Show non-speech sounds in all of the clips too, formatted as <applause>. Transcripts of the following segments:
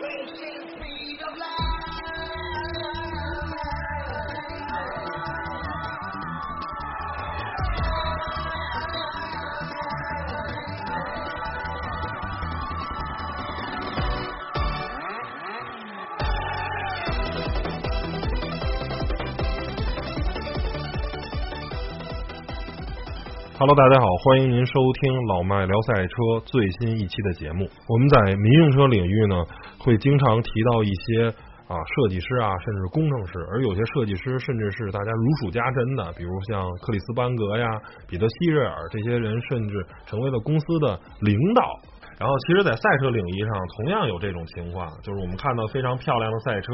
Wait Hello，大家好，欢迎您收听老麦聊赛车最新一期的节目。我们在民用车领域呢，会经常提到一些啊设计师啊，甚至工程师，而有些设计师甚至是大家如数家珍的，比如像克里斯班格呀、彼得希瑞尔这些人，甚至成为了公司的领导。然后，其实，在赛车领域上，同样有这种情况，就是我们看到非常漂亮的赛车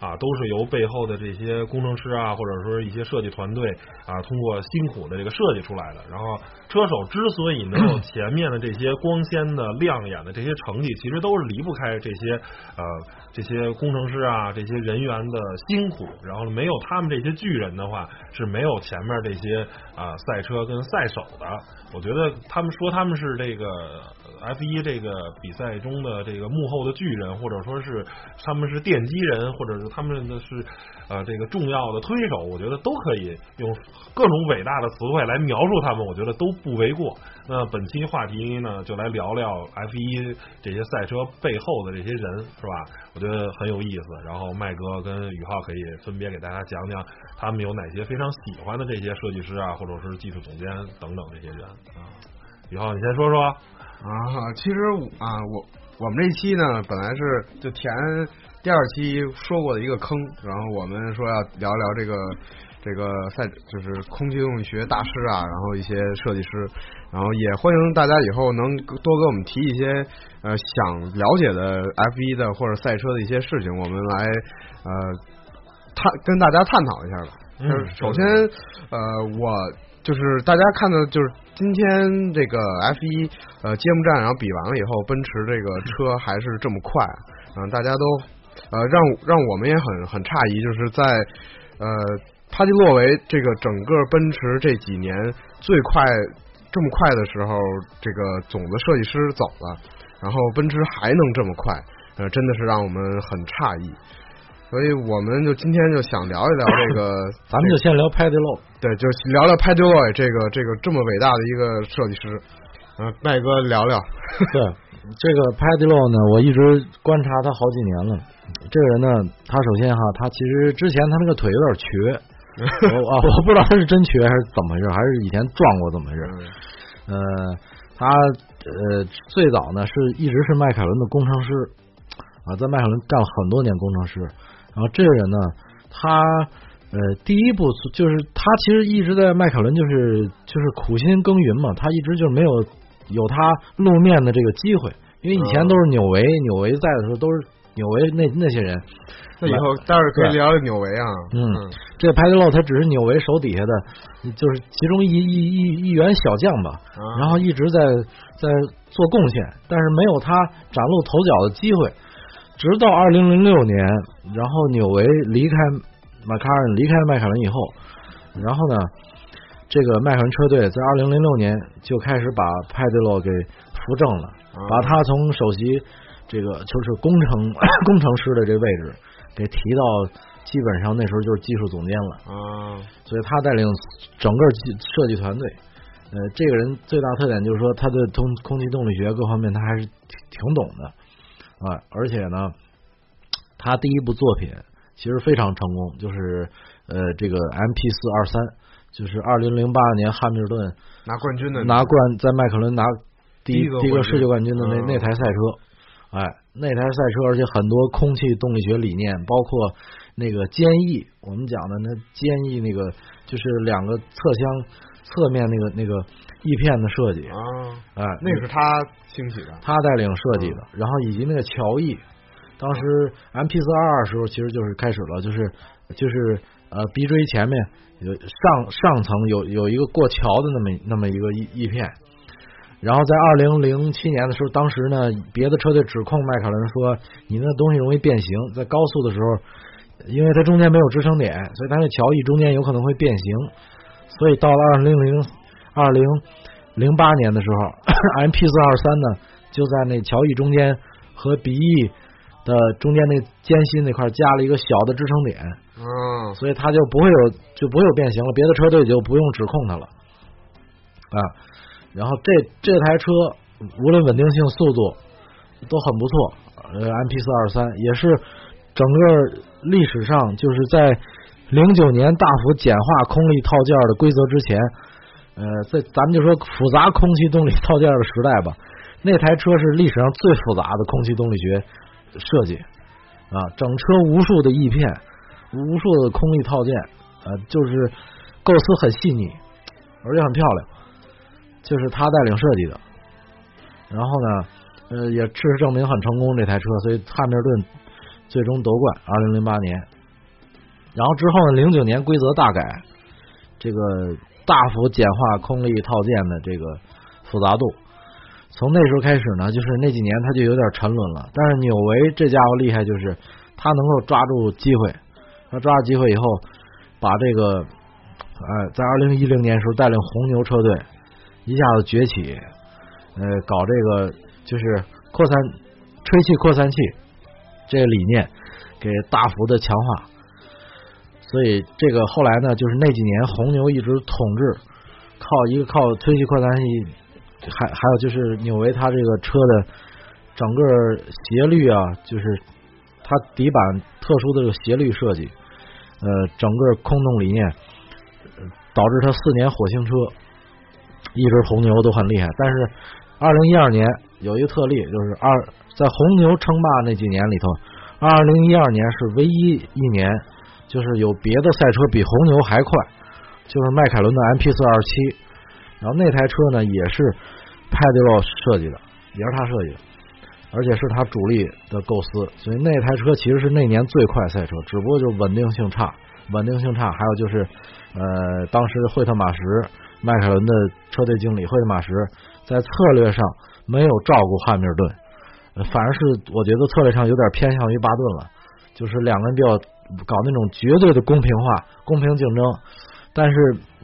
啊，都是由背后的这些工程师啊，或者说一些设计团队啊，通过辛苦的这个设计出来的。然后，车手之所以能有前面的这些光鲜的、亮眼的这些成绩，其实都是离不开这些呃这些工程师啊、这些人员的辛苦。然后，没有他们这些巨人的话，是没有前面这些啊赛车跟赛手的。我觉得他们说他们是这个 F 一。这个比赛中的这个幕后的巨人，或者说是他们是奠基人，或者是他们的是呃这个重要的推手，我觉得都可以用各种伟大的词汇来描述他们，我觉得都不为过。那本期话题呢，就来聊聊 F 一这些赛车背后的这些人，是吧？我觉得很有意思。然后麦哥跟宇浩可以分别给大家讲讲他们有哪些非常喜欢的这些设计师啊，或者是技术总监等等这些人啊。宇浩，你先说说。啊，其实啊，我我们这一期呢，本来是就填第二期说过的一个坑，然后我们说要聊聊这个这个赛，就是空气动力学大师啊，然后一些设计师，然后也欢迎大家以后能多给我们提一些呃想了解的 F 一的或者赛车的一些事情，我们来呃探跟大家探讨一下吧。嗯，首先呃我。就是大家看的，就是今天这个 F 一呃揭幕战，然后比完了以后，奔驰这个车还是这么快，嗯，大家都呃让让我们也很很诧异，就是在呃帕蒂洛维这个整个奔驰这几年最快这么快的时候，这个总的设计师走了，然后奔驰还能这么快，呃，真的是让我们很诧异。所以我们就今天就想聊一聊这个，咱们就先聊派迪洛，对，就聊聊派迪洛这个这个这么伟大的一个设计师，嗯，麦哥聊聊。<laughs> 对，这个派迪洛呢，我一直观察他好几年了。这个人呢，他首先哈，他其实之前他那个腿有点瘸，<laughs> 我啊，我不知道他是真瘸还是怎么回事，还是以前撞过怎么回事。呃，他呃最早呢是一直是迈凯伦的工程师啊，在迈凯伦干了很多年工程师。然后这个人呢，他呃第一步就是他其实一直在迈凯伦就是就是苦心耕耘嘛，他一直就是没有有他露面的这个机会，因为以前都是纽维，纽维在的时候都是纽维那那些人。那以后待会儿可以聊聊纽维啊。嗯，这派对洛他只是纽维手底下的，就是其中一一一一员小将吧。然后一直在在做贡献，但是没有他崭露头角的机会。直到二零零六年，然后纽维离开马卡尔，离开迈凯伦以后，然后呢，这个迈凯伦车队在二零零六年就开始把派对洛给扶正了，把他从首席这个就是工程 <coughs> 工程师的这个位置给提到，基本上那时候就是技术总监了。啊，所以他带领整个设计团队。呃，这个人最大特点就是说，他对通空气动力学各方面他还是挺挺懂的。啊，而且呢，他第一部作品其实非常成功，就是呃，这个 M P 四二三，就是二零零八年汉密尔顿拿冠军的，拿冠在迈凯伦拿第一第一个世界冠军的那那台赛车，哎，那台赛车，而且很多空气动力学理念，包括那个坚毅，我们讲的那坚毅那个，就是两个侧箱侧面那个那个翼片的设计啊，哎，那是他。兴起的，他带领设计的，然后以及那个乔翼，当时 M P 四二二时候，其实就是开始了，就是就是呃鼻锥前面有上上层有有一个过桥的那么那么一个翼翼片，然后在二零零七年的时候，当时呢别的车队指控迈凯伦说你那东西容易变形，在高速的时候，因为它中间没有支撑点，所以它那桥翼中间有可能会变形，所以到了二零零二零零八年的时候，<clears throat> MP 四二三呢就在那桥翼中间和鼻翼的中间那间隙那块加了一个小的支撑点，嗯，所以它就不会有就不会有变形了，别的车队就不用指控它了。啊。然后这这台车无论稳定性、速度都很不错，呃，MP 四二三也是整个历史上就是在零九年大幅简化空力套件的规则之前，呃，在咱们就说复杂空气动力套件的时代吧，那台车是历史上最复杂的空气动力学设计啊，整车无数的翼片，无数的空力套件，呃，就是构思很细腻，而且很漂亮，就是他带领设计的。然后呢，呃，也事实证明很成功这台车，所以汉密尔顿最终夺冠，二零零八年。然后之后呢，零九年规则大改，这个大幅简化空力套件的这个复杂度。从那时候开始呢，就是那几年他就有点沉沦了。但是纽维这家伙厉害，就是他能够抓住机会，他抓住机会以后，把这个呃，在二零一零年时候带领红牛车队一下子崛起，呃，搞这个就是扩散吹气扩散器这个理念，给大幅的强化。所以这个后来呢，就是那几年红牛一直统治，靠一个靠吹气扩散器，还还有就是纽维它这个车的整个斜率啊，就是它底板特殊的这个斜率设计，呃，整个空洞理念，导致它四年火星车一直红牛都很厉害。但是二零一二年有一个特例，就是二在红牛称霸那几年里头，二零一二年是唯一一年。就是有别的赛车比红牛还快，就是迈凯伦的 MP 四二七，然后那台车呢也是派迪洛设计的，也是他设计的，而且是他主力的构思，所以那台车其实是那年最快赛车，只不过就稳定性差，稳定性差，还有就是呃，当时惠特马什迈凯伦的车队经理惠特马什在策略上没有照顾汉密尔顿，反而是我觉得策略上有点偏向于巴顿了，就是两个人比较。搞那种绝对的公平化、公平竞争，但是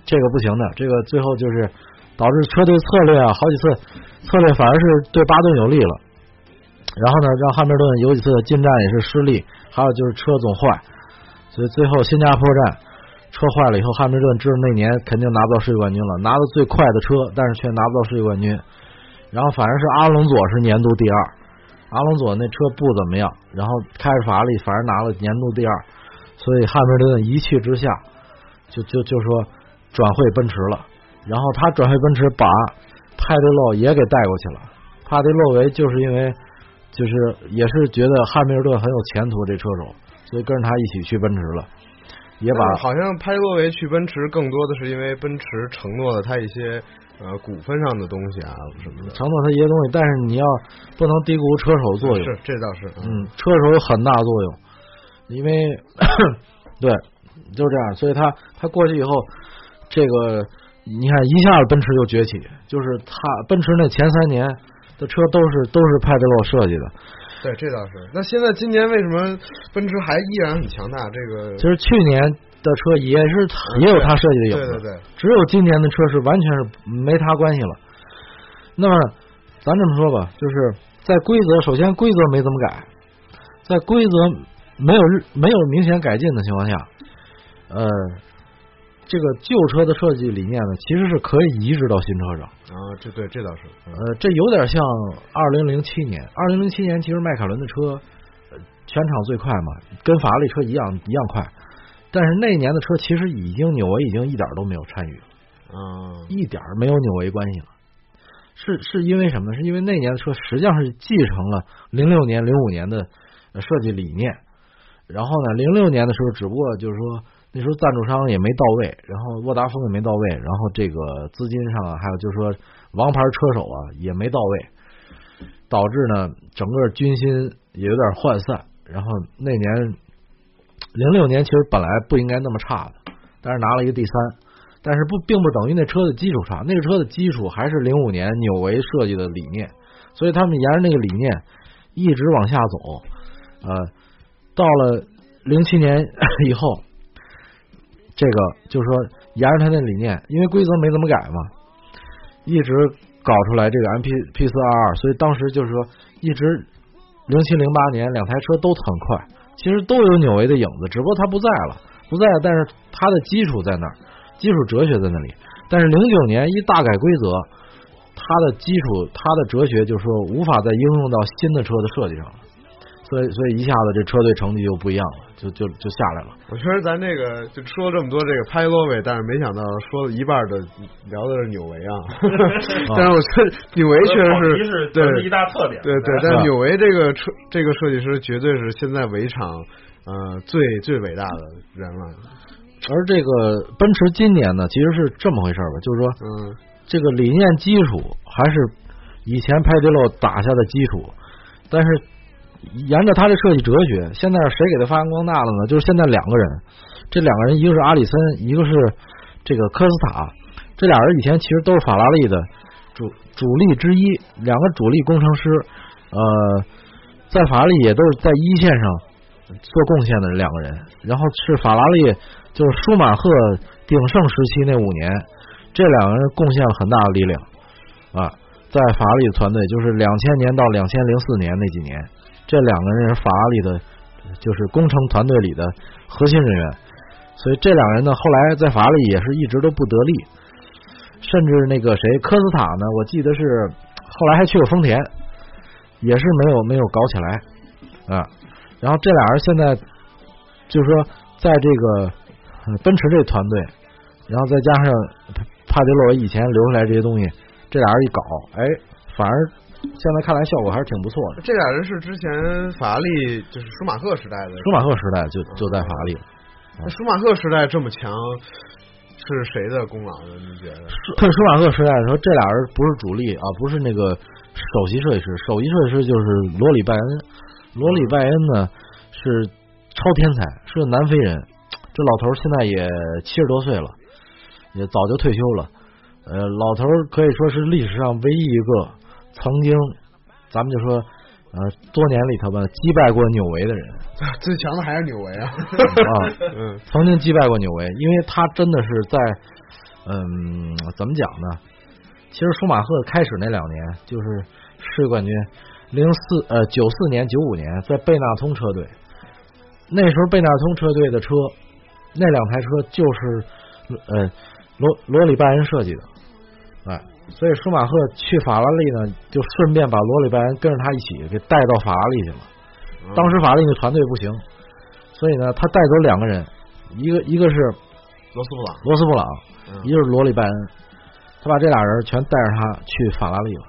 这个不行的，这个最后就是导致车队策略啊，好几次策略反而是对巴顿有利了。然后呢，让汉密尔顿有几次进站也是失利，还有就是车总坏，所以最后新加坡站车坏了以后，汉密尔顿知道那年肯定拿不到世界冠军了，拿到最快的车，但是却拿不到世界冠军。然后反而是阿隆佐是年度第二。阿隆佐那车不怎么样，然后开着法拉利反而拿了年度第二，所以汉密尔顿一气之下就就就说转会奔驰了，然后他转会奔驰把帕迪洛也给带过去了。帕迪洛维就是因为就是也是觉得汉密尔顿很有前途这车手，所以跟着他一起去奔驰了，也把好像帕迪洛维去奔驰更多的是因为奔驰承诺了他一些。呃，股份上的东西啊什么的，承诺他一些东西，但是你要不能低估车手作用。是，这倒是。嗯，车手有很大作用，因为 <coughs> 对，就是这样。所以他他过去以后，这个你看一下子奔驰就崛起，就是他奔驰那前三年的车都是都是派德洛设计的。对，这倒是。那现在今年为什么奔驰还依然很强大？这个其实去年。的车也是也有他设计的影子，对对对，只有今年的车是完全是没他关系了。那么咱这么说吧，就是在规则，首先规则没怎么改，在规则没有没有明显改进的情况下，呃，这个旧车的设计理念呢，其实是可以移植到新车上啊。这对这倒是，呃，这有点像二零零七年，二零零七年其实迈凯伦的车呃全场最快嘛，跟法拉利车一样一样快。但是那年的车其实已经纽维已经一点都没有参与了，嗯，一点没有纽维关系了。是是因为什么呢？是因为那年的车实际上是继承了零六年、零五年的设计理念。然后呢，零六年的时候，只不过就是说那时候赞助商也没到位，然后沃达丰也没到位，然后这个资金上，还有就是说王牌车手啊也没到位，导致呢整个军心也有点涣散。然后那年。零六年其实本来不应该那么差的，但是拿了一个第三，但是不并不等于那车的基础差，那个车的基础还是零五年纽维设计的理念，所以他们沿着那个理念一直往下走，呃，到了零七年 <laughs> 以后，这个就是说沿着他那理念，因为规则没怎么改嘛，一直搞出来这个 MP P 四二二，所以当时就是说一直零七零八年两台车都很快，其实都有纽维的影子，只不过它不在了，不在了，但是它的基础在那儿，基础哲学在那里。但是零九年一大改规则，它的基础，它的哲学就是说无法再应用到新的车的设计上了，所以所以一下子这车队成绩就不一样了，就就就下来了。我觉得咱这个就说了这么多这个拍罗维，但是没想到说了一半的聊的是纽维啊。<laughs> 但是我觉得纽维确实是对一大特点。对对，但是纽维这个车这个设计师绝对是现在围场呃最最伟大的人了。而这个奔驰今年呢，其实是这么回事吧，就是说，嗯，这个理念基础还是以前派迪洛打下的基础，但是沿着他的设计哲学，现在谁给他发扬光大了呢？就是现在两个人，这两个人一个是阿里森，一个是这个科斯塔，这俩人以前其实都是法拉利的主主力之一，两个主力工程师，呃，在法拉利也都是在一线上做贡献的两个人，然后是法拉利。就是舒马赫鼎盛时期那五年，这两个人贡献了很大的力量啊，在法拉利的团队，就是两千年到两千零四年那几年，这两个人是法拉利的，就是工程团队里的核心人员。所以这两个人呢，后来在法拉利也是一直都不得力，甚至那个谁科斯塔呢，我记得是后来还去过丰田，也是没有没有搞起来啊。然后这俩人现在就是说在这个。奔驰这团队，然后再加上帕迪洛以前留下来这些东西，这俩人一搞，哎，反而现在看来效果还是挺不错的。这俩人是之前法拉利就是舒马赫时代的，舒马赫时代就就在法拉利。那舒马赫时代这么强，是谁的功劳呢？你觉得？舒 <coughs> 舒马赫时代的时候，这俩人不是主力啊，不是那个首席设计师，首席设计师就是罗里拜恩。罗里拜恩呢是超天才，是个南非人。这老头现在也七十多岁了，也早就退休了。呃，老头可以说是历史上唯一一个曾经，咱们就说呃多年里头吧击败过纽维的人。<laughs> 最强的还是纽维啊！<laughs> 啊，<laughs> 嗯，曾经击败过纽维，因为他真的是在嗯怎么讲呢？其实舒马赫开始那两年就是世界冠军，零四呃九四年九五年在贝纳通车队，那时候贝纳通车队的车。那两台车就是呃罗罗里拜恩设计的，哎，所以舒马赫去法拉利呢，就顺便把罗里拜恩跟着他一起给带到法拉利去了。当时法拉利的团队不行，所以呢，他带走两个人，一个一个是罗斯布朗，罗斯布朗，一个是罗里拜恩，他把这俩人全带着他去法拉利了。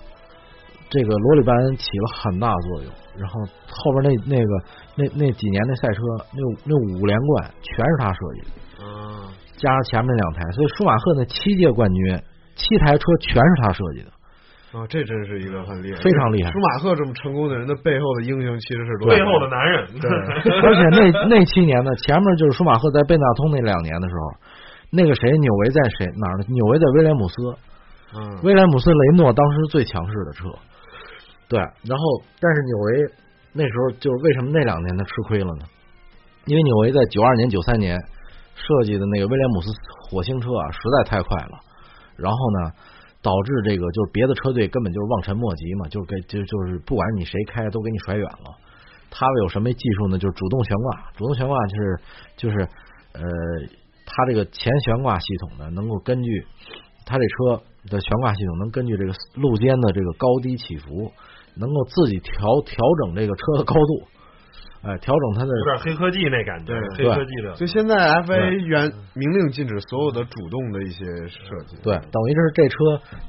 这个罗里拜恩起了很大作用，然后后边那那个那那几年的赛车，那那五连冠全是他设计的，加上前面两台，所以舒马赫那七届冠军，七台车全是他设计的。啊，这真是一个很厉害，非常厉害。舒马赫这么成功的人的背后的英雄，其实是背后的男人。对，<laughs> 而且那那七年呢，前面就是舒马赫在贝纳通那两年的时候，那个谁纽维在谁哪儿呢？纽维在威廉姆斯，嗯，威廉姆斯雷诺当时最强势的车。对，然后但是纽维那时候就是为什么那两年他吃亏了呢？因为纽维在九二年、九三年设计的那个威廉姆斯火星车啊，实在太快了，然后呢，导致这个就是别的车队根本就是望尘莫及嘛，就是给就就是不管你谁开都给你甩远了。他有什么技术呢？就是主动悬挂，主动悬挂就是就是呃，他这个前悬挂系统呢，能够根据他这车的悬挂系统，能根据这个路肩的这个高低起伏。能够自己调调整这个车的高度，哎，调整它的有点黑科技那感觉，黑科技的。就现在 F A 原明令禁止所有的主动的一些设计，对，等于是这车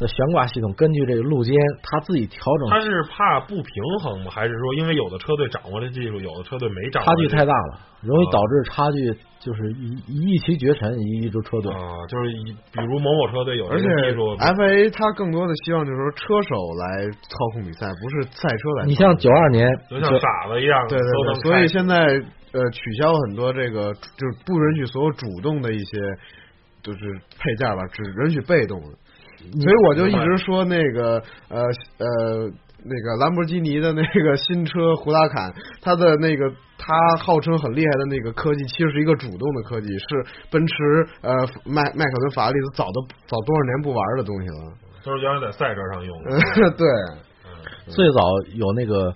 的悬挂系统根据这个路肩，它自己调整。它是怕不平衡吗？还是说因为有的车队掌握这技术，有的车队没掌握？差距太大了，容易导致差距。就是一一骑绝尘，一一支车队啊，就是一比如某某车队有，而且 F A 它更多的希望就是说车手来操控比赛，不是赛车来。你像九二年，就像傻子一样，对对对，所以现在呃取消很多这个，就是不允许所有主动的一些就是配件吧，只允许被动的。所以我就一直说那个呃呃。那个兰博基尼的那个新车胡拉坎，它的那个它号称很厉害的那个科技，其实是一个主动的科技，是奔驰呃迈迈凯伦法拉利早都早多少年不玩的东西了。都是原来在赛车上用的。<laughs> 对，最早有那个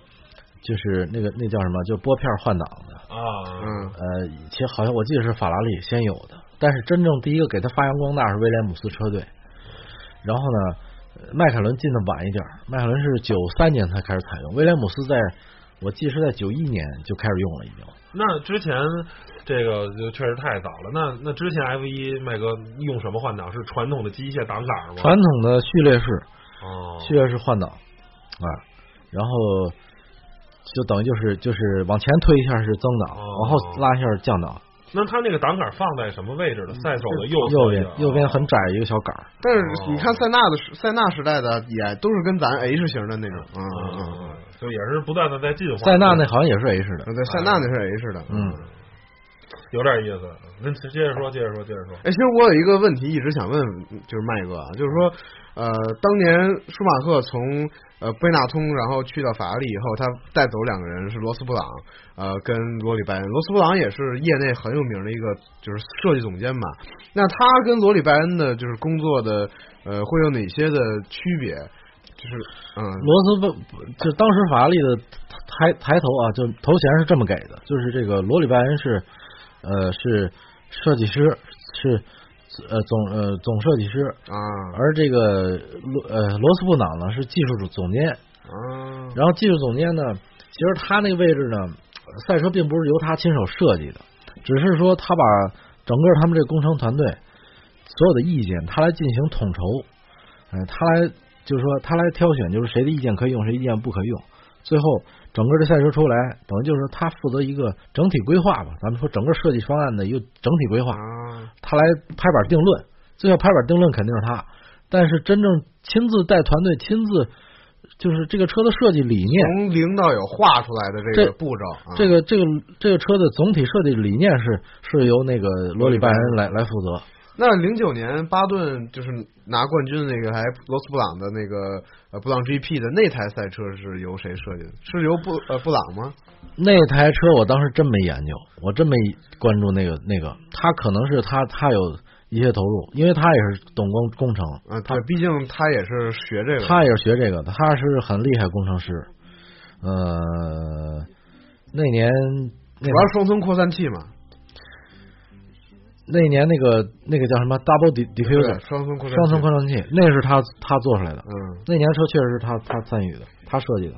就是那个那叫什么，就拨片换挡的。啊，嗯呃，其实好像我记得是法拉利先有的，但是真正第一个给它发扬光大是威廉姆斯车队。然后呢，呃迈凯伦进的晚一点，迈凯伦是九三年才开始采用，威廉姆斯在我记得是在九一年就开始用了，已经。那之前这个就确实太早了。那那之前 F 一麦哥用什么换挡？是传统的机械挡杆吗？传统的序列式哦，序列式换挡啊，然后就等于就是就是往前推一下是增档，哦往后拉一下是降档。那他那个挡杆放在什么位置的？赛手的右右边右边很窄一个小杆，但是你看塞纳的塞纳时代的也都是跟咱 H 型的那种，嗯嗯嗯就也是不断的在进化。塞纳那好像也是 H 的，嗯，对，塞纳那是 H 的，嗯，有点意思。那接着说，接着说，接着说。哎，其实我有一个问题一直想问，就是麦哥啊，就是说，呃，当年舒马赫从呃贝纳通然后去到法拉利以后，他带走两个人是罗斯布朗，呃，跟罗里拜恩。罗斯布朗也是业内很有名的一个就是设计总监嘛。那他跟罗里拜恩的就是工作的呃会有哪些的区别？就是嗯罗斯不就当时法拉利的抬抬头啊，就头衔是这么给的，就是这个罗里拜恩是呃是设计师，是呃总呃总设计师，啊。而这个罗呃罗斯布朗呢是技术总监，啊。然后技术总监呢，其实他那个位置呢，赛车并不是由他亲手设计的，只是说他把整个他们这个工程团队所有的意见，他来进行统筹，呃，他来就是说他来挑选，就是谁的意见可以用，谁意见不可用，最后整个这赛车出来，等于就是他负责一个整体规划吧，咱们说整个设计方案的一个整体规划，啊他来拍板定论，最后拍板定论肯定是他，但是真正亲自带团队，亲自就是这个车的设计理念，从零到有画出来的这个步骤，啊这个这个这个车的总体设计理念是是由那个罗里拜恩来来负责。那零九年巴顿就是拿冠军那个还罗斯布朗的那个呃布朗 GP 的那台赛车是由谁设计的？是由布呃布朗吗？那台车我当时真没研究，我真没关注那个那个，他可能是他他有一些投入，因为他也是懂工工程，啊，对，毕竟他也是学这个。他也是学这个的，他是很厉害工程师。呃，那年那主要是双层扩散器嘛，那年那个那个叫什么？Double Diffuser 双层扩散器。双层扩散器，那是他他做出来的。嗯，那年车确实是他他参与的，他设计的，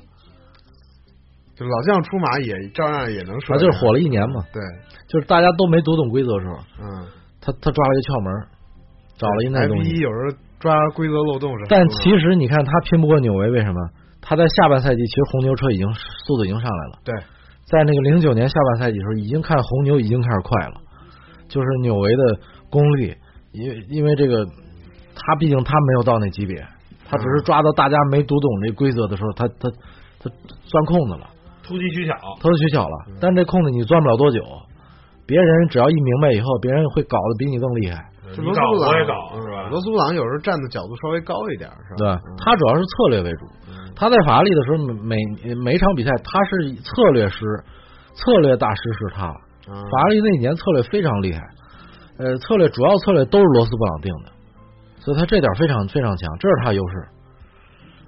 就老将出马也照样也能说，啊就是火了一年嘛。对，就是大家都没读懂规则的时候，嗯，他他抓了一个窍门，找了一那 F 东西。一有时候抓规则漏洞是但其实你看他拼不过纽维，为什么？他在下半赛季其实红牛车已经速度已经上来了，对，在那个零九年下半赛季的时候，已经看红牛已经开始快了，就是纽维的功力，因为因为这个他毕竟他没有到那级别，他只是抓到大家没读懂这规则的时候，他他他钻空子了，突击取巧，投取巧了，但这空子你钻不了多久，别人只要一明白以后，别人会搞得比你更厉害。这罗斯布朗也搞是吧？罗斯布朗有时候站的角度稍微高一点，是吧？对嗯，他主要是策略为主。他在法拉利的时候，每每一场比赛他是策略师、策略大师是他。嗯法拉利那几年策略非常厉害，呃，策略主要策略都是罗斯布朗定的，所以他这点非常非常强，这是他优势。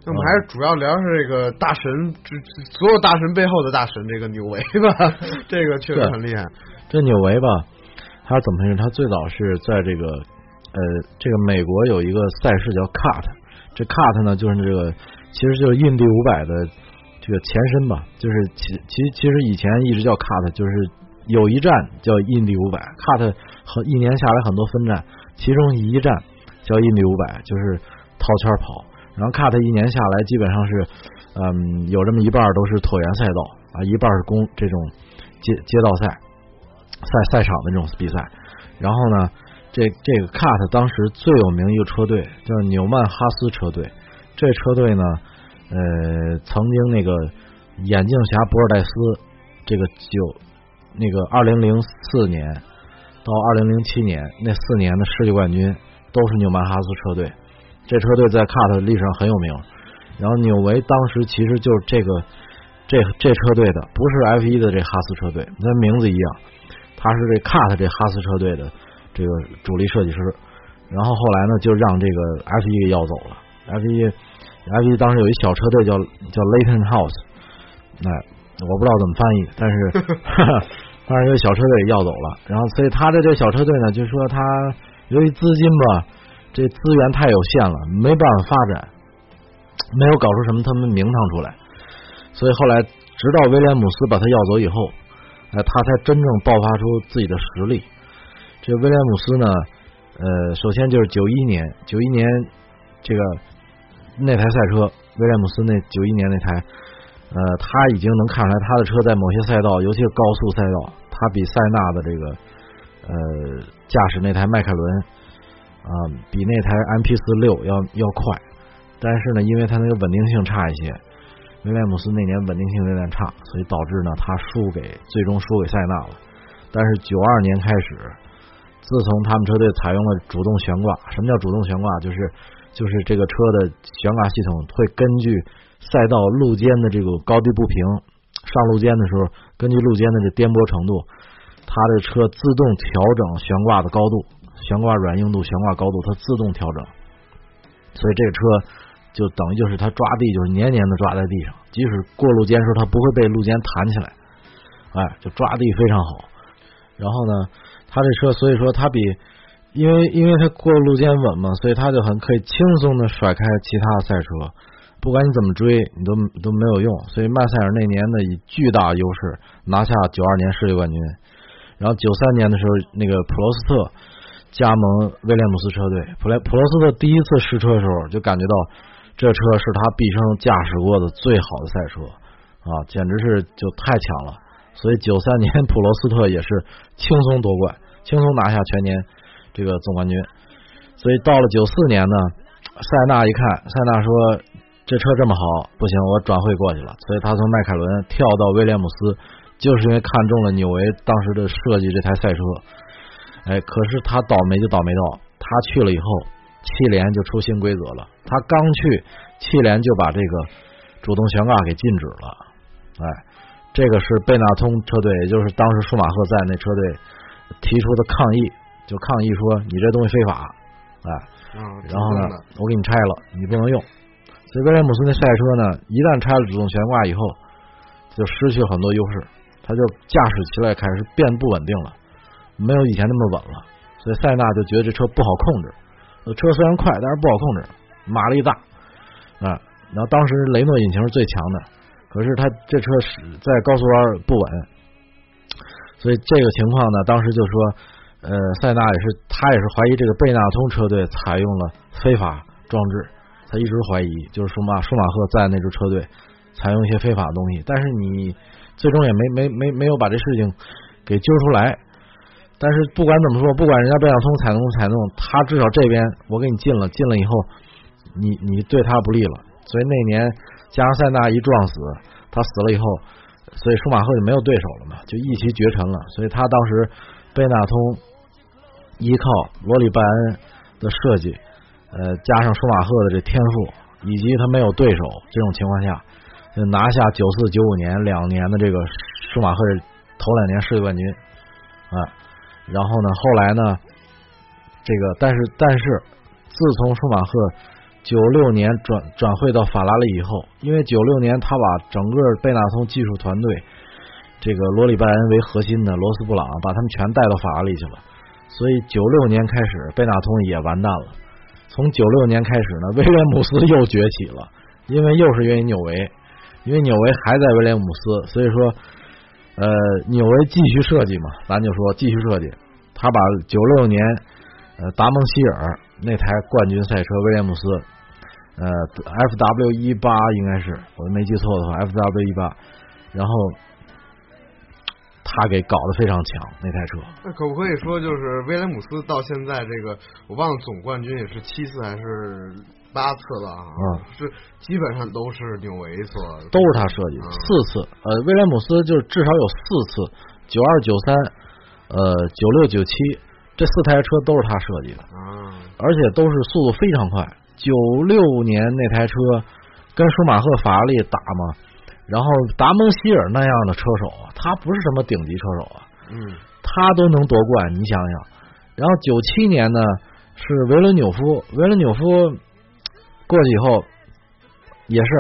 那我们还是主要聊是这个大神，这这所有大神背后的大神，这个纽维吧，<laughs> 这个确实很厉害。这纽维吧，他怎么回事？他最早是在这个呃，这个美国有一个赛事叫 Cut，这 Cut 呢就是这个其实就是印第五百的这个前身吧，就是其其其实以前一直叫 Cut，就是有一站叫印第五百，Cut 和一年下来很多分站，其中一站叫印第五百，就是套圈跑。然后 Cut 一年下来基本上是，嗯，有这么一半都是椭圆赛道啊，一半是公这种街街道赛。赛赛场的这种比赛。然后呢，这这个 Cut 当时最有名一个车队叫纽曼哈斯车队，这车队呢，呃，曾经那个眼镜侠博尔戴斯，这个九那个二零零四年到二零零七年那四年的世界冠军都是纽曼哈斯车队，这车队在 Cut 历史上很有名。然后纽维当时其实就是这个这这车队的，不是 F 一的这哈斯车队，那名字一样。他是这 Cut 这哈斯车队的这个主力设计师，然后后来呢就让这个 F 一给要走了 F 一 F 一当时有一小车队叫叫 Layton House，哎，我不知道怎么翻译，但是 <laughs> 反正有小车队要走了，然后所以他的这小车队呢，就是说他由于资金吧，这资源太有限了，没办法发展，没有搞出什么他们名堂出来，所以后来直到威廉姆斯把他要走以后，哎，他才真正爆发出自己的实力。这威廉姆斯呢，呃，首先就是九一年，九一年这个那台赛车，威廉姆斯那九一年那台，呃，他已经能看出来他的车在某些赛道，尤其是高速赛道，他比塞纳的这个呃驾驶那台迈凯伦啊，比那台 MP 四六要要快，但是呢，因为他那个稳定性差一些，威廉姆斯那年稳定性有点差，所以导致呢他输给最终输给塞纳了。但是九二年开始。自从他们车队采用了主动悬挂，什么叫主动悬挂？就是就是这个车的悬挂系统会根据赛道路肩的这个高低不平，上路肩的时候，根据路肩的这颠簸程度，它的车自动调整悬挂的高度，悬挂软硬度、悬挂高度，它自动调整。所以这个车就等于就是它抓地就是黏黏的抓在地上，即使过路肩时候它不会被路肩弹起来，哎，就抓地非常好。然后呢？它这车，所以说它比，因为因为它过路肩稳嘛，所以它就很可以轻松的甩开其他的赛车，不管你怎么追，你都都没有用。所以迈塞尔那年呢，以巨大优势拿下九二年世界冠军。然后九三年的时候，那个普罗斯特加盟威廉姆斯车队，普莱普罗斯特第一次试车的时候就感觉到这车是他毕生驾驶过的最好的赛车啊，简直是就太强了。所以九三年普罗斯特也是轻松夺冠，轻松拿下全年这个总冠军。所以到了九四年呢，塞纳一看，塞纳说这车这么好，不行，我转会过去了。所以他从迈凯伦跳到威廉姆斯，就是因为看中了纽维当时的设计这台赛车。哎，可是他倒霉就倒霉到，他去了以后，汽联就出新规则了。他刚去，汽联就把这个主动悬挂给禁止了。哎。这个是贝纳通车队，也就是当时舒马赫在那车队提出的抗议，就抗议说你这东西非法，哎，然后呢，我给你拆了，你不能用。所以威廉姆斯那赛车呢，一旦拆了主动悬挂以后，就失去很多优势，它就驾驶起来开始变不稳定了，没有以前那么稳了。所以塞纳就觉得这车不好控制，车虽然快，但是不好控制，马力大啊。然后当时雷诺引擎是最强的。可是他这车是在高速弯不稳，所以这个情况呢，当时就说，呃，塞纳也是他也是怀疑这个贝纳通车队采用了非法装置，他一直怀疑就是舒马舒马赫在那支车队采用一些非法的东西，但是你最终也没没没没有把这事情给揪出来。但是不管怎么说，不管人家贝纳通采弄不采用，他至少这边我给你进了，进了以后，你你对他不利了，所以那年。加尔塞纳一撞死，他死了以后，所以舒马赫就没有对手了嘛，就一骑绝尘了。所以他当时贝纳通依靠罗里拜恩的设计，呃，加上舒马赫的这天赋，以及他没有对手这种情况下，就拿下九四九五年两年的这个舒马赫头两年世界冠军啊。然后呢，后来呢，这个但是但是自从舒马赫。九六年转转会到法拉利以后，因为九六年他把整个贝纳通技术团队，这个罗里拜恩为核心的罗斯布朗把他们全带到法拉利去了，所以九六年开始贝纳通也完蛋了。从九六年开始呢，威廉姆斯又崛起了，因为又是因为纽维，因为纽维还在威廉姆斯，所以说呃纽维继续设计嘛，咱就说继续设计，他把九六年呃达蒙希尔。那台冠军赛车威廉姆斯，呃，F W 一八应该是我没记错的话，F W 一八，然后他给搞得非常强那台车。那可不可以说，就是威廉姆斯到现在这个，我忘了总冠军也是七次还是八次了啊？嗯，是基本上都是纽维所，都是他设计的四次。呃，威廉姆斯就是至少有四次，九二、九三、呃，九六、九七。这四台车都是他设计的，而且都是速度非常快。九六年那台车跟舒马赫法拉利打嘛，然后达蒙希尔那样的车手啊，他不是什么顶级车手啊，嗯，他都能夺冠，你想想。然后九七年呢是维伦纽夫，维伦纽夫过去以后也是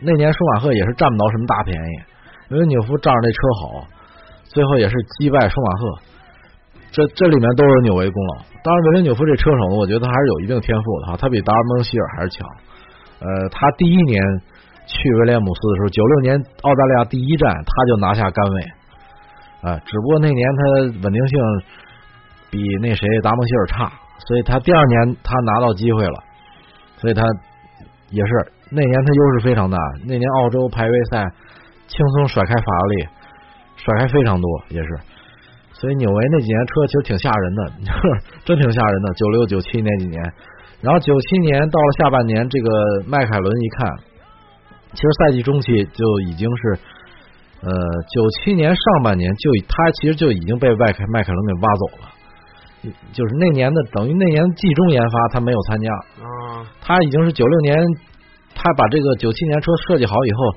那年舒马赫也是占不到什么大便宜，维伦纽夫仗着那车好，最后也是击败舒马赫。这这里面都是纽维功劳。当然，维伦纽夫这车手呢，我觉得还是有一定天赋的哈，他比达尔蒙希尔还是强。呃，他第一年去威廉姆斯的时候，九六年澳大利亚第一站他就拿下杆位，啊，只不过那年他稳定性比那谁达蒙希尔差，所以他第二年他拿到机会了，所以他也是那年他优势非常大。那年澳洲排位赛轻松甩开法拉利，甩开非常多，也是。所以纽维那几年车其实挺吓人的，<laughs> 真挺吓人的。九六九七那几年，然后九七年到了下半年，这个迈凯伦一看，其实赛季中期就已经是，呃，九七年上半年就他其实就已经被迈凯迈凯伦给挖走了，就是那年的等于那年季中研发他没有参加，啊，他已经是九六年，他把这个九七年车设计好以后，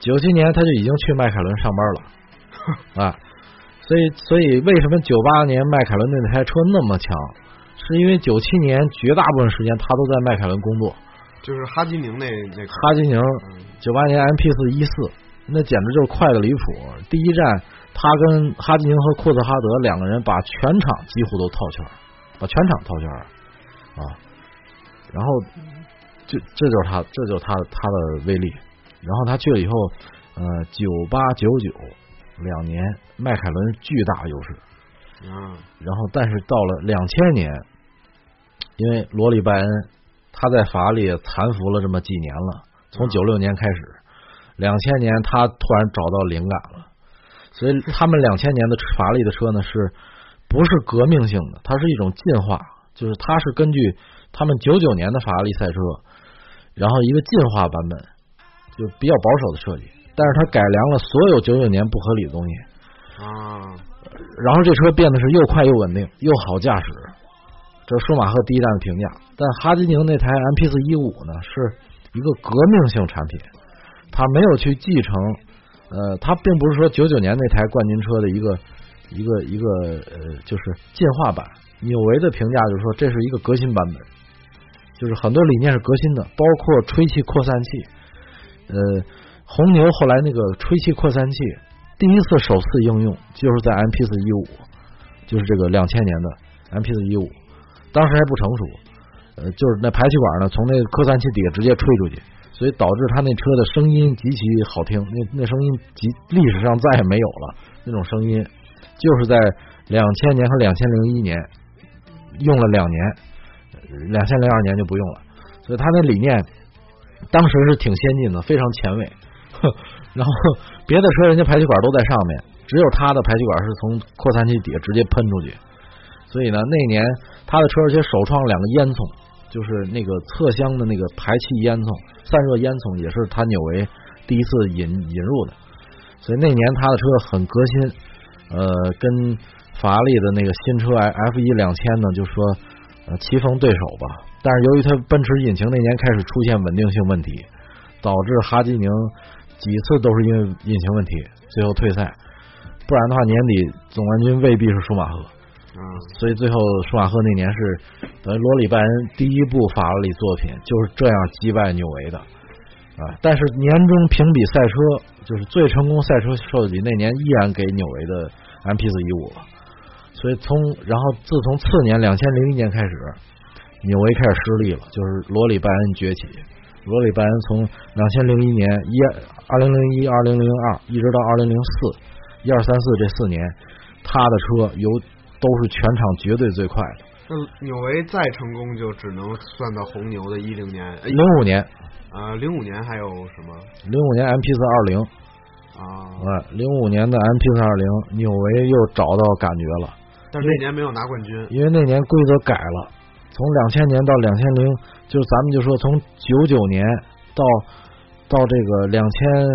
九七年他就已经去迈凯伦上班了，<laughs> 啊。所以，所以为什么九八年迈凯伦那台车那么强？是因为九七年绝大部分时间他都在迈凯伦工作。就是哈基宁那那哈基宁，九八年 M P 四一四，那简直就是快的离谱。第一站，他跟哈基宁和库兹哈德两个人把全场几乎都套圈，把全场套圈啊。然后，这这就是他，这就是他他的威力。然后他去了以后，呃，九八九九。两年，迈凯伦巨大优势。嗯，然后但是到了两千年，因为罗里拜恩他在法拉利残服了这么几年了，从九六年开始，两千年他突然找到灵感了，所以 <laughs> 他们两千年的法拉利的车呢，是不是革命性的？它是一种进化，就是它是根据他们九九年的法拉利赛车，然后一个进化版本，就比较保守的设计。但是它改良了所有九九年不合理的东西啊，然后这车变得是又快又稳定又好驾驶，这是舒马赫第一站的评价。但哈基宁那台 M P 四一五呢，是一个革命性产品，它没有去继承，呃，它并不是说九九年那台冠军车的一个一个一个呃，就是进化版。纽维的评价就是说这是一个革新版本，就是很多理念是革新的，包括吹气扩散器，呃。红牛后来那个吹气扩散器第一次首次应用就是在 M P 四一五，就是这个两千年的 M P 四一五，当时还不成熟，呃，就是那排气管呢从那个扩散器底下直接吹出去，所以导致他那车的声音极其好听，那那声音极历史上再也没有了那种声音，就是在两千年和两千零一年用了两年，两千零二年就不用了，所以他那理念当时是挺先进的，非常前卫。<laughs> 然后别的车人家排气管都在上面，只有他的排气管是从扩散器底下直接喷出去。所以呢，那年他的车而且首创两个烟囱，就是那个侧箱的那个排气烟囱、散热烟囱，也是他纽维第一次引引入的。所以那年他的车很革新，呃，跟法拉利的那个新车 F 一两千呢，就说呃棋逢对手吧。但是由于他奔驰引擎那年开始出现稳定性问题，导致哈基宁。几次都是因为引擎问题，最后退赛。不然的话，年底总冠军未必是舒马赫。嗯，所以最后舒马赫那年是等于罗里拜恩第一部法拉利作品就是这样击败纽维的啊。但是年终评比赛车就是最成功赛车设计那年依然给纽维的 M P 四一五了。所以从然后自从次年两千零一年开始，纽维开始失利了，就是罗里拜恩崛起。罗里拜恩从两千零一年一二零零一二零零二一直到二零零四一二三四这四年，他的车由都是全场绝对最快的。那纽维再成功，就只能算到红牛的一零年、零五年啊，零五年还有什么？零五年 M P 四二零啊，零五年的 M P 四二零，纽维又找到感觉了。但是那年没有拿冠军，因为那年规则改了。从两千年到两千零，就是咱们就说从九九年到到这个两千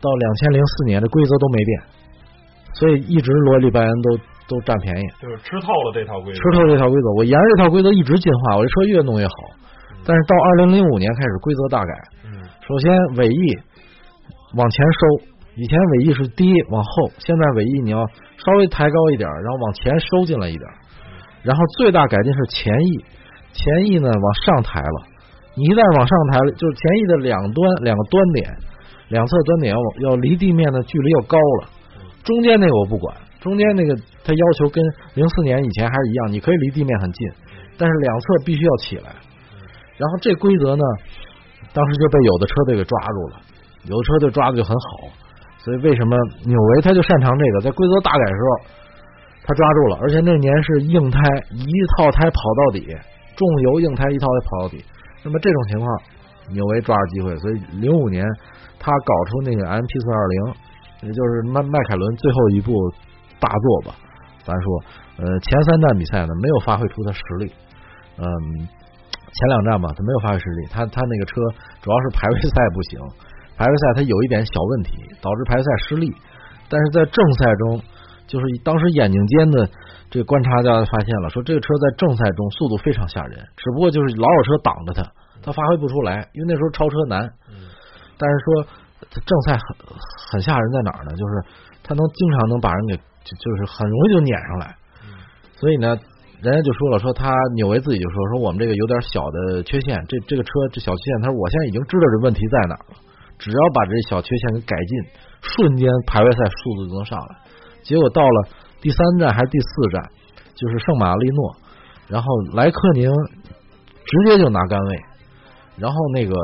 到两千零四年，这规则都没变，所以一直罗里拜恩都都占便宜，就是吃透了这套规则，吃透这套规则。我沿着这套规则一直进化，我这车越弄越好。但是到二零零五年开始规则大改，首先尾翼往前收，以前尾翼是低往后，现在尾翼你要稍微抬高一点，然后往前收进来一点。然后最大改进是前翼，前翼呢往上抬了，你一旦往上抬了，就是前翼的两端两个端点，两侧端点要要离地面的距离要高了。中间那个我不管，中间那个它要求跟零四年以前还是一样，你可以离地面很近，但是两侧必须要起来。然后这规则呢，当时就被有的车队给抓住了，有的车队抓的就很好。所以为什么纽维他就擅长这个，在规则大改的时候他抓住了，而且那年是硬胎一套胎跑到底，重油硬胎一套胎跑到底。那么这种情况，纽维抓住机会，所以零五年他搞出那个 M P 四二零，也就是迈迈凯伦最后一部大作吧。咱说，呃，前三站比赛呢没有发挥出他实力，嗯，前两站吧他没有发挥实力，他他那个车主要是排位赛不行。排位赛他有一点小问题，导致排位赛失利。但是在正赛中，就是当时眼睛尖的这个观察家发现了，说这个车在正赛中速度非常吓人，只不过就是老有车挡着他，他发挥不出来。因为那时候超车难。但是说正赛很很吓人在哪儿呢？就是他能经常能把人给就就是很容易就撵上来。所以呢，人家就说了，说他纽维自己就说说我们这个有点小的缺陷，这这个车这小缺陷，他说我现在已经知道这问题在哪了。只要把这小缺陷给改进，瞬间排位赛速度就能上来。结果到了第三站还是第四站，就是圣马力诺，然后莱克宁直接就拿杆位，然后那个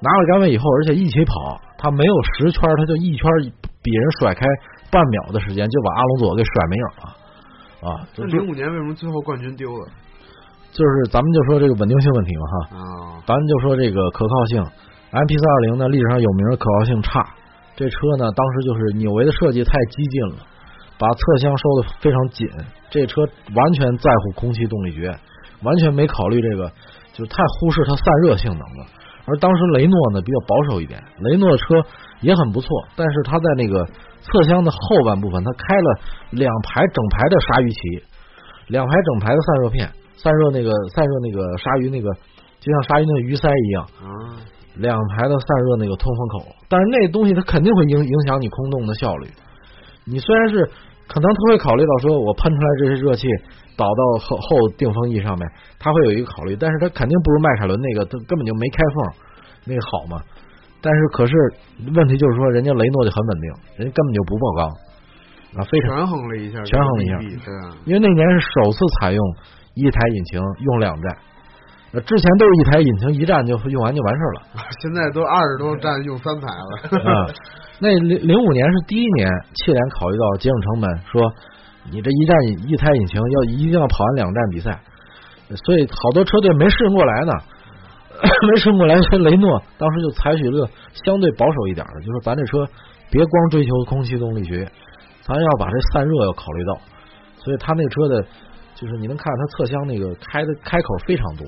拿了杆位以后，而且一起跑，他没有十圈，他就一圈比人甩开半秒的时间，就把阿隆索给甩没影了。啊，这零五年为什么最后冠军丢了？就是咱们就说这个稳定性问题嘛，哈，啊，咱们就说这个可靠性。M P 四二零呢，历史上有名的，可靠性差。这车呢，当时就是纽维的设计太激进了，把侧箱收的非常紧。这车完全在乎空气动力学，完全没考虑这个，就是太忽视它散热性能了。而当时雷诺呢比较保守一点，雷诺的车也很不错，但是它在那个侧箱的后半部分，它开了两排整排的鲨鱼鳍，两排整排的散热片，散热那个散热那个鲨鱼那个，就像鲨鱼那个鱼鳃一样。啊。两排的散热那个通风口，但是那东西它肯定会影影响你空洞的效率。你虽然是可能他会考虑到说我喷出来这些热气导到后后定风翼上面，他会有一个考虑，但是他肯定不如迈凯伦那个，他根本就没开缝那个好嘛。但是可是问题就是说，人家雷诺就很稳定，人家根本就不爆缸啊，非常权衡了一下，权衡了一下，对啊，因为那年是首次采用一台引擎用两站。之前都是一台引擎一站就用完就完事儿了，<laughs> 现在都二十多站用三台了。<laughs> 啊，那零零五年是第一年，汽联考虑到节省成本，说你这一站一台引擎要一定要跑完两站比赛，所以好多车队没适应过来呢，<laughs> 没适应过来，所以雷诺当时就采取了相对保守一点的，就说咱这车别光追求空气动力学，咱要把这散热要考虑到，所以他那车的，就是你能看它侧箱那个开的开口非常多。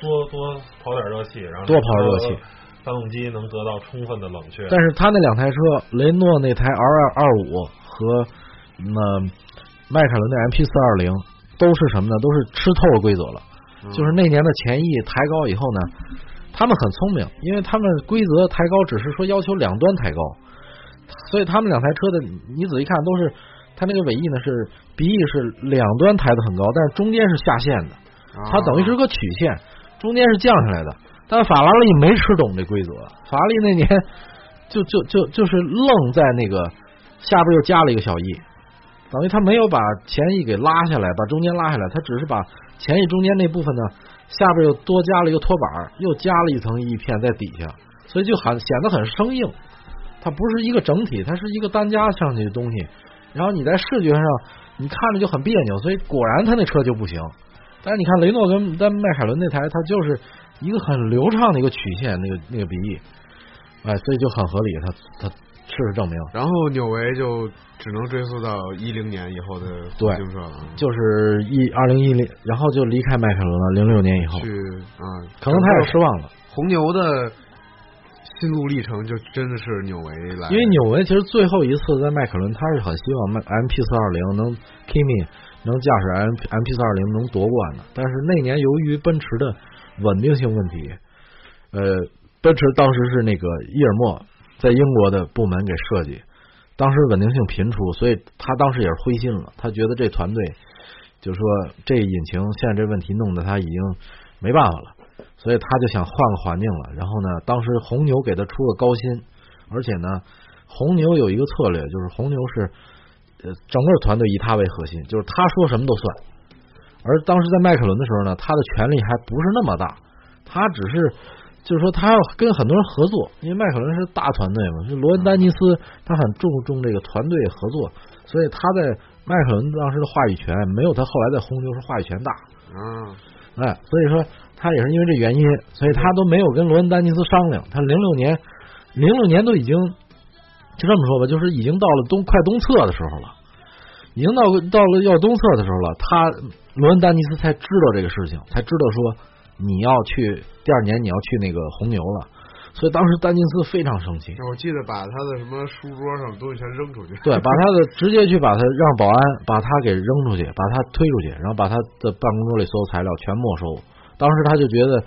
多多跑点热气，然后多跑热气，发动机能得到充分的冷却。但是他那两台车，雷诺那台 R 二二五和那迈凯伦的 MP 四二零都是什么呢？都是吃透了规则了。就是那年的前翼抬高以后呢，他们很聪明，因为他们规则抬高只是说要求两端抬高，所以他们两台车的你仔细看都是，它那个尾翼呢是鼻翼是两端抬的很高，但是中间是下陷的，它等于是个曲线。中间是降下来的，但法拉利没吃懂这规则。法拉利那年就就就就是愣在那个下边又加了一个小翼，等于他没有把前翼给拉下来，把中间拉下来，他只是把前翼中间那部分呢下边又多加了一个托板，又加了一层翼片在底下，所以就很显得很生硬。它不是一个整体，它是一个单加上去的东西。然后你在视觉上你看着就很别扭，所以果然他那车就不行。但是你看雷诺跟跟迈凯伦那台，它就是一个很流畅的一个曲线，那个那个鼻翼，哎，所以就很合理。它它事实证明，然后纽维就只能追溯到一零年以后的对，就了，就是一二零一零，然后就离开迈凯伦了。零六年以后去啊，可能他也失望了。红牛的心路历程就真的是纽维来，因为纽维其实最后一次在迈凯伦，他是很希望迈 M P 四二零能 Kimi。能驾驶 M M P 四二零能夺冠的，但是那年由于奔驰的稳定性问题，呃，奔驰当时是那个伊尔默在英国的部门给设计，当时稳定性频出，所以他当时也是灰心了，他觉得这团队就是说这引擎现在这问题弄得他已经没办法了，所以他就想换个环境了。然后呢，当时红牛给他出了高薪，而且呢，红牛有一个策略，就是红牛是呃整个团队以他为核心，就是他说什么都算。而当时在迈凯伦的时候呢，他的权力还不是那么大，他只是就是说他要跟很多人合作，因为迈凯伦是大团队嘛，就罗恩丹尼斯他很注重这个团队合作，所以他在迈凯伦当时的话语权没有他后来在红牛是话语权大。嗯，哎，所以说他也是因为这原因，所以他都没有跟罗恩丹尼斯商量。他零六年，零六年都已经就这么说吧，就是已经到了东快东侧的时候了，已经到到了要东侧的时候了。他罗恩丹尼斯才知道这个事情，才知道说你要去第二年你要去那个红牛了。所以当时丹尼斯非常生气，我记得把他的什么书桌上的东西全扔出去，对，把他的直接去把他让保安把他给扔出去，把他推出去，然后把他的办公桌里所有材料全没收。当时他就觉得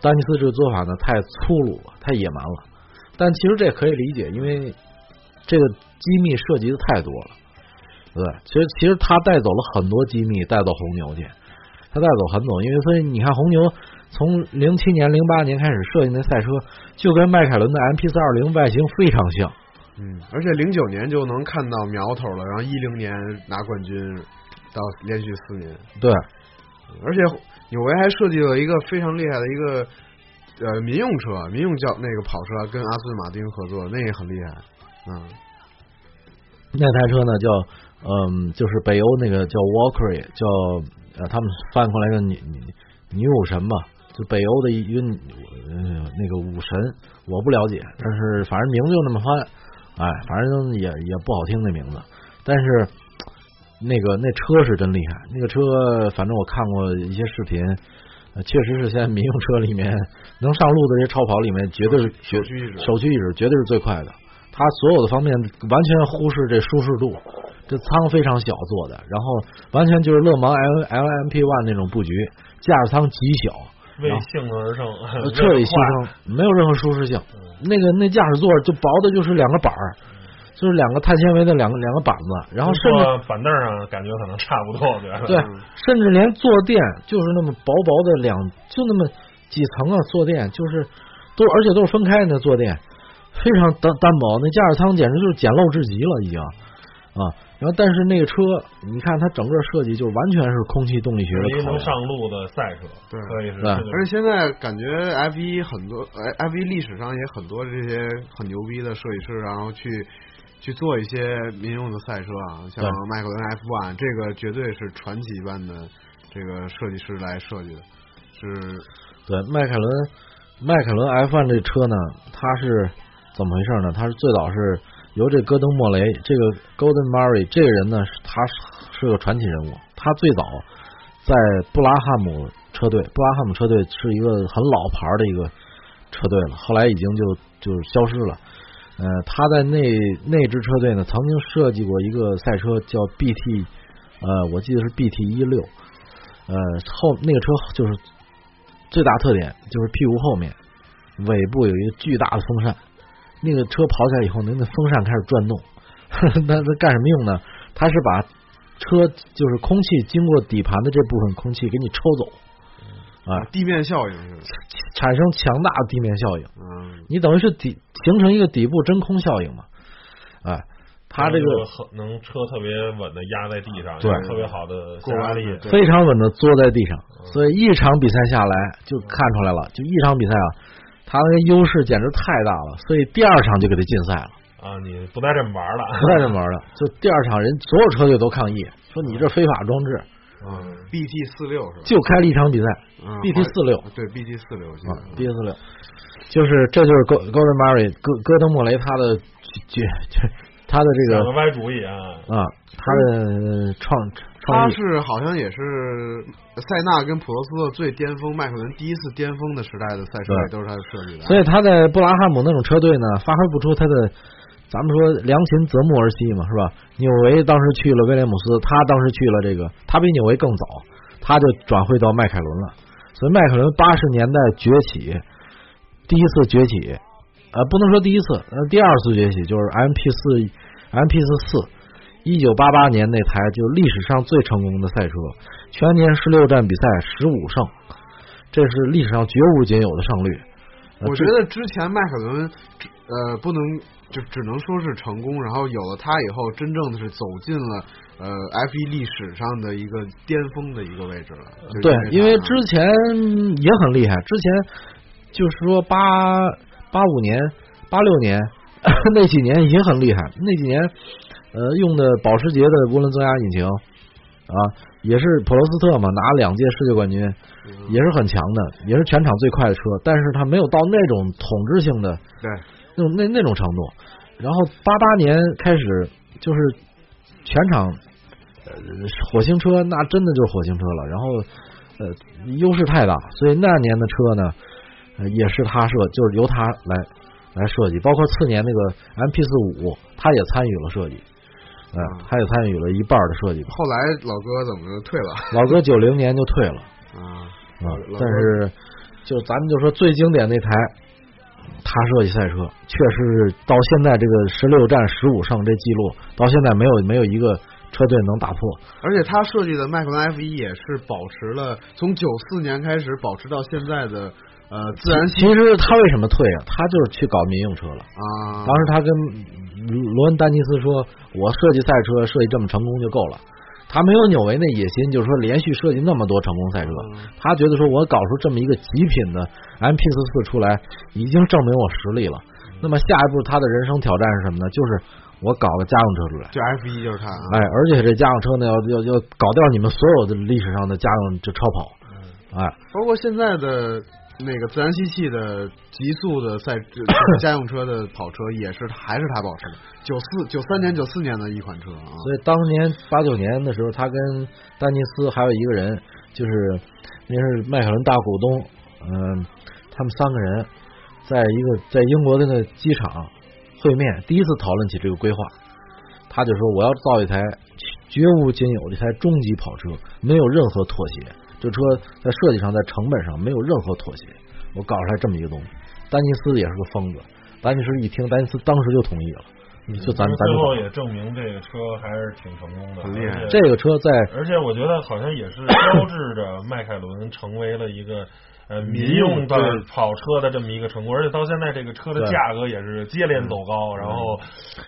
丹尼斯这个做法呢太粗鲁了，太野蛮了。但其实这可以理解，因为这个机密涉及的太多了，对。其实其实他带走了很多机密带到红牛去，他带走很多，因为所以你看红牛。从零七年、零八年开始设计那赛车，就跟迈凯伦的 MP 四二零外形非常像。嗯，而且零九年就能看到苗头了，然后一零年拿冠军，到连续四年。对，而且纽维还设计了一个非常厉害的一个呃民用车，民用轿那个跑车，跟阿斯顿马丁合作，那也很厉害。嗯，那台车呢叫嗯，就是北欧那个叫 Walkery，叫呃，他们翻过来的女女女武神吧。就北欧的一个嗯那个武神，我不了解，但是反正名字就那么翻，哎，反正也也不好听那名字，但是那个那车是真厉害，那个车反正我看过一些视频，确实是现在民用车里面能上路的这些超跑里面，绝对是首屈一指，首屈一指，绝对是最快的。它所有的方面完全忽视这舒适度，这舱非常小做的，然后完全就是勒芒 L L M P One 那种布局，驾驶舱极小。为性子而生，<laughs> 彻底牺牲，没有任何舒适性。那个那驾驶座就薄的，就是两个板儿，就是两个碳纤维的两个两个板子，然后甚至板凳上感觉可能差不多，我觉得。对，甚至连坐垫就是那么薄薄的两，就那么几层啊，坐垫就是都而且都是分开的坐垫，非常单单薄，那驾驶舱简直就是简陋至极了，已经啊。然后，但是那个车，你看它整个设计就完全是空气动力学的能上路的赛车，对，可以是。而且现在感觉 F 一很多，F 一历史上也很多这些很牛逼的设计师，然后去去做一些民用的赛车啊，像迈凯伦 F one，这个绝对是传奇般的这个设计师来设计的。是，对，迈凯伦迈凯伦 F one 这车呢，它是怎么回事呢？它是最早是。由这戈登·莫雷，这个 Golden Murray 这个人呢，他是个传奇人物。他最早在布拉汉姆车队，布拉汉姆车队是一个很老牌的一个车队了，后来已经就就消失了。呃，他在那那支车队呢，曾经设计过一个赛车叫 BT，呃，我记得是 BT 一六。呃，后那个车就是最大特点就是屁股后面尾部有一个巨大的风扇。那个车跑起来以后，那个风扇开始转动，<laughs> 那那干什么用呢？它是把车就是空气经过底盘的这部分空气给你抽走啊，地面效应产生强大的地面效应。嗯，你等于是底形成一个底部真空效应嘛？哎，它这个能车特别稳的压在地上，对，特别好的过压力，非常稳的坐在地上。所以一场比赛下来就看出来了，就一场比赛啊。他那个优势简直太大了，所以第二场就给他禁赛了。啊，你不带这么玩了，不带这么玩了，就第二场人所有车队都抗议，说你这非法装置。嗯，BT 四六是吧？就开了一场比赛，BT 四六，对，BT 四六，BT 四六，就是这就是戈戈登·马瑞戈戈登·莫雷他的绝他的这个歪主意啊啊，他的创。他是好像也是塞纳跟普罗斯的最巅峰，迈凯伦第一次巅峰的时代的赛车也都是他的设计的。所以他在布拉汉姆那种车队呢，发挥不出他的，咱们说良禽择木而栖嘛，是吧？纽维当时去了威廉姆斯，他当时去了这个，他比纽维更早，他就转会到迈凯伦了。所以迈凯伦八十年代崛起，第一次崛起，呃，不能说第一次，呃，第二次崛起就是 M P 四，M P 四四。一九八八年那台就历史上最成功的赛车，全年十六站比赛十五胜，这是历史上绝无仅有的胜率。我觉得之前迈凯伦呃不能就只能说是成功，然后有了它以后，真正的是走进了呃 F 一历史上的一个巅峰的一个位置了。对，因为之前也很厉害，之前就是说八八五年、八六年 <laughs> 那几年也很厉害，那几年呃用的保时捷的涡轮增压引擎啊，也是普罗斯特嘛，拿两届世界冠军，也是很强的，也是全场最快的车，但是他没有到那种统治性的对那种那那种程度。然后八八年开始就是全场呃火星车，那真的就是火星车了。然后呃优势太大，所以那年的车呢，呃也是他设，就是由他来来设计，包括次年那个 MP 四五，他也参与了设计，呃，他也参与了一半的设计。后来老哥怎么就退了？老哥九零年就退了啊啊，但是就咱们就说最经典那台。他设计赛车，确实是到现在这个十六战十五胜这记录，到现在没有没有一个车队能打破。而且他设计的迈克伦 F 一也是保持了从九四年开始保持到现在的呃自然吸。其实他为什么退啊？他就是去搞民用车了啊。当时他跟罗恩丹尼斯说：“我设计赛车设计这么成功就够了。”他没有纽维那野心，就是说连续设计那么多成功赛车，他觉得说我搞出这么一个极品的 MP 四四出来，已经证明我实力了。那么下一步他的人生挑战是什么呢？就是我搞个家用车出来，就 F 一就是他。哎，而且这家用车呢，要要要搞掉你们所有的历史上的家用就超跑，哎，包括现在的。那个自然吸气的极速的赛家用车的跑车也是还是他保持的，九四九三年九四年的一款车啊。所以当年八九年的时候，他跟丹尼斯还有一个人，就是那是迈凯伦大股东，嗯，他们三个人在一个在英国的那个机场会面，第一次讨论起这个规划。他就说我要造一台绝无仅有的一台终极跑车，没有任何妥协。这车在设计上，在成本上没有任何妥协，我搞出来这么一个东西。丹尼斯也是个疯子，丹尼斯一听，丹尼斯当时就同意了。就咱咱最后也证明这个车还是挺成功的，很厉害。这个车在，而且我觉得好像也是标志着迈凯伦成为了一个呃民用的跑车的这么一个成功。而且到现在这个车的价格也是接连走高，然后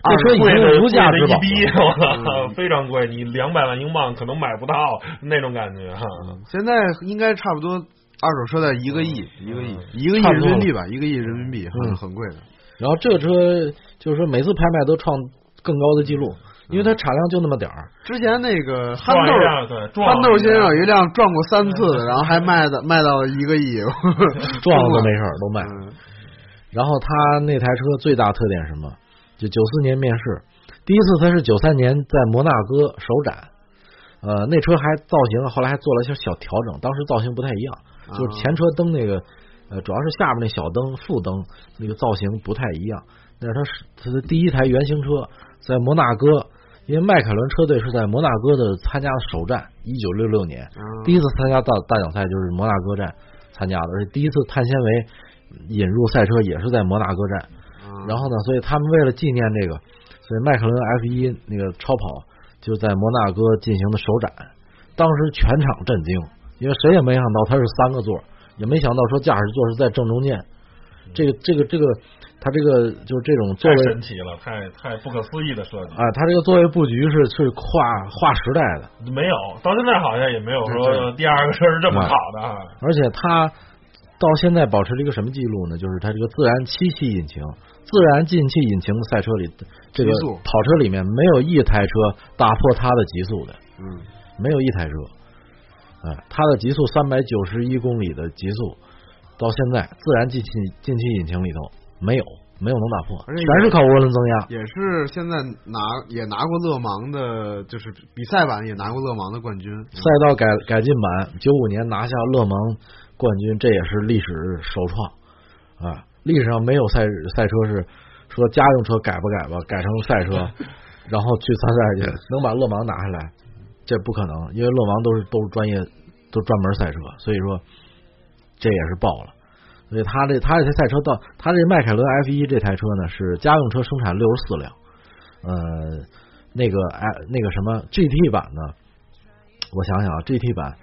这车已经无价之宝，<laughs> 非常贵，你两百万英镑可能买不到那种感觉哈。现在应该差不多二手车在一个亿，一个亿，一个亿人民币吧，一个亿人民币，很很贵的。然后这个车就是说每次拍卖都创更高的记录，因为它产量就那么点儿。之前那个憨豆憨豆先生有一辆撞过三次的，然后还卖的卖到了一个亿，<laughs> 撞了都没事儿都卖。然后他那台车最大特点什么？就九四年面世，第一次他是九三年在摩纳哥首展，呃，那车还造型后来还做了一些小调整，当时造型不太一样，就是前车灯那个。呃，主要是下面那小灯副灯那个造型不太一样，那是它是它的第一台原型车，在摩纳哥，因为迈凯伦车队是在摩纳哥的参加首战，一九六六年第一次参加大大奖赛就是摩纳哥站参加的，而且第一次碳纤维引入赛车也是在摩纳哥站，然后呢，所以他们为了纪念这个，所以迈凯伦 F 一那个超跑就在摩纳哥进行的首展，当时全场震惊，因为谁也没想到它是三个座。也没想到说驾驶座是在正中间，这个这个这个，它这个就是这种座位神奇了，太太不可思议的设计啊！它这个座位布局是是跨跨时代的，没有到现在好像也没有说第二个车是这么好的。而且它到现在保持了一个什么记录呢？就是它这个自然七气引擎、自然进气引擎的赛车里，这个跑车里面没有一台车打破它的极速的，嗯，没有一台车。哎，它的极速三百九十一公里的极速，到现在自然进气进气引擎里头没有没有能打破，全是靠涡轮增压。也是现在拿也拿过勒芒的，就是比赛版也拿过勒芒的冠军。赛道改改进版九五年拿下勒芒冠军，这也是历史首创啊！历史上没有赛赛车是说家用车改不改吧，改成赛车，<laughs> 然后去参赛去，能把勒芒拿下来。这不可能，因为勒芒都是都是专业，都专门赛车，所以说这也是爆了。所以他这他这台赛车到他这迈凯伦 F 一这台车呢是家用车生产六十四辆，呃，那个哎那个什么 GT 版呢？我想想啊，GT 版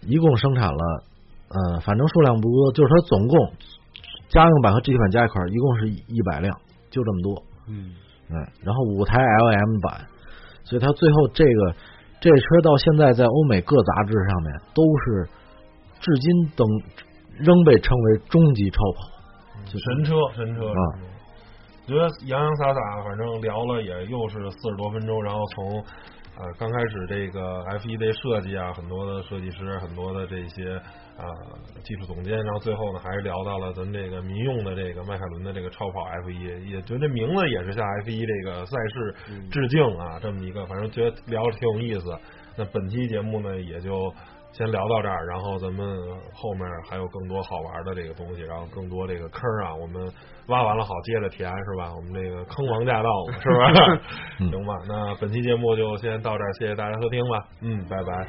一共生产了，呃，反正数量不多，就是它总共家用版和 GT 版加一块儿一共是一百辆，就这么多。嗯嗯，然后五台 LM 版，所以它最后这个这车到现在在欧美各杂志上面都是至今等仍被称为终极超跑。就神车，神车啊！觉得洋洋洒洒，反正聊了也又是四十多分钟，然后从呃刚开始这个 F 一的设计啊，很多的设计师，很多的这些啊技术总监，然后最后呢还是聊到了咱这个民用的这个迈凯伦的这个超跑 F 一，也觉得这名字也是向 F 一这个赛事致敬啊，这么一个，反正觉得聊着挺有意思。那本期节目呢也就。先聊到这儿，然后咱们后面还有更多好玩的这个东西，然后更多这个坑啊，我们挖完了好接着填是吧？我们这个坑王驾到是吧？<laughs> 行吧，那本期节目就先到这儿，谢谢大家收听吧，嗯，拜拜。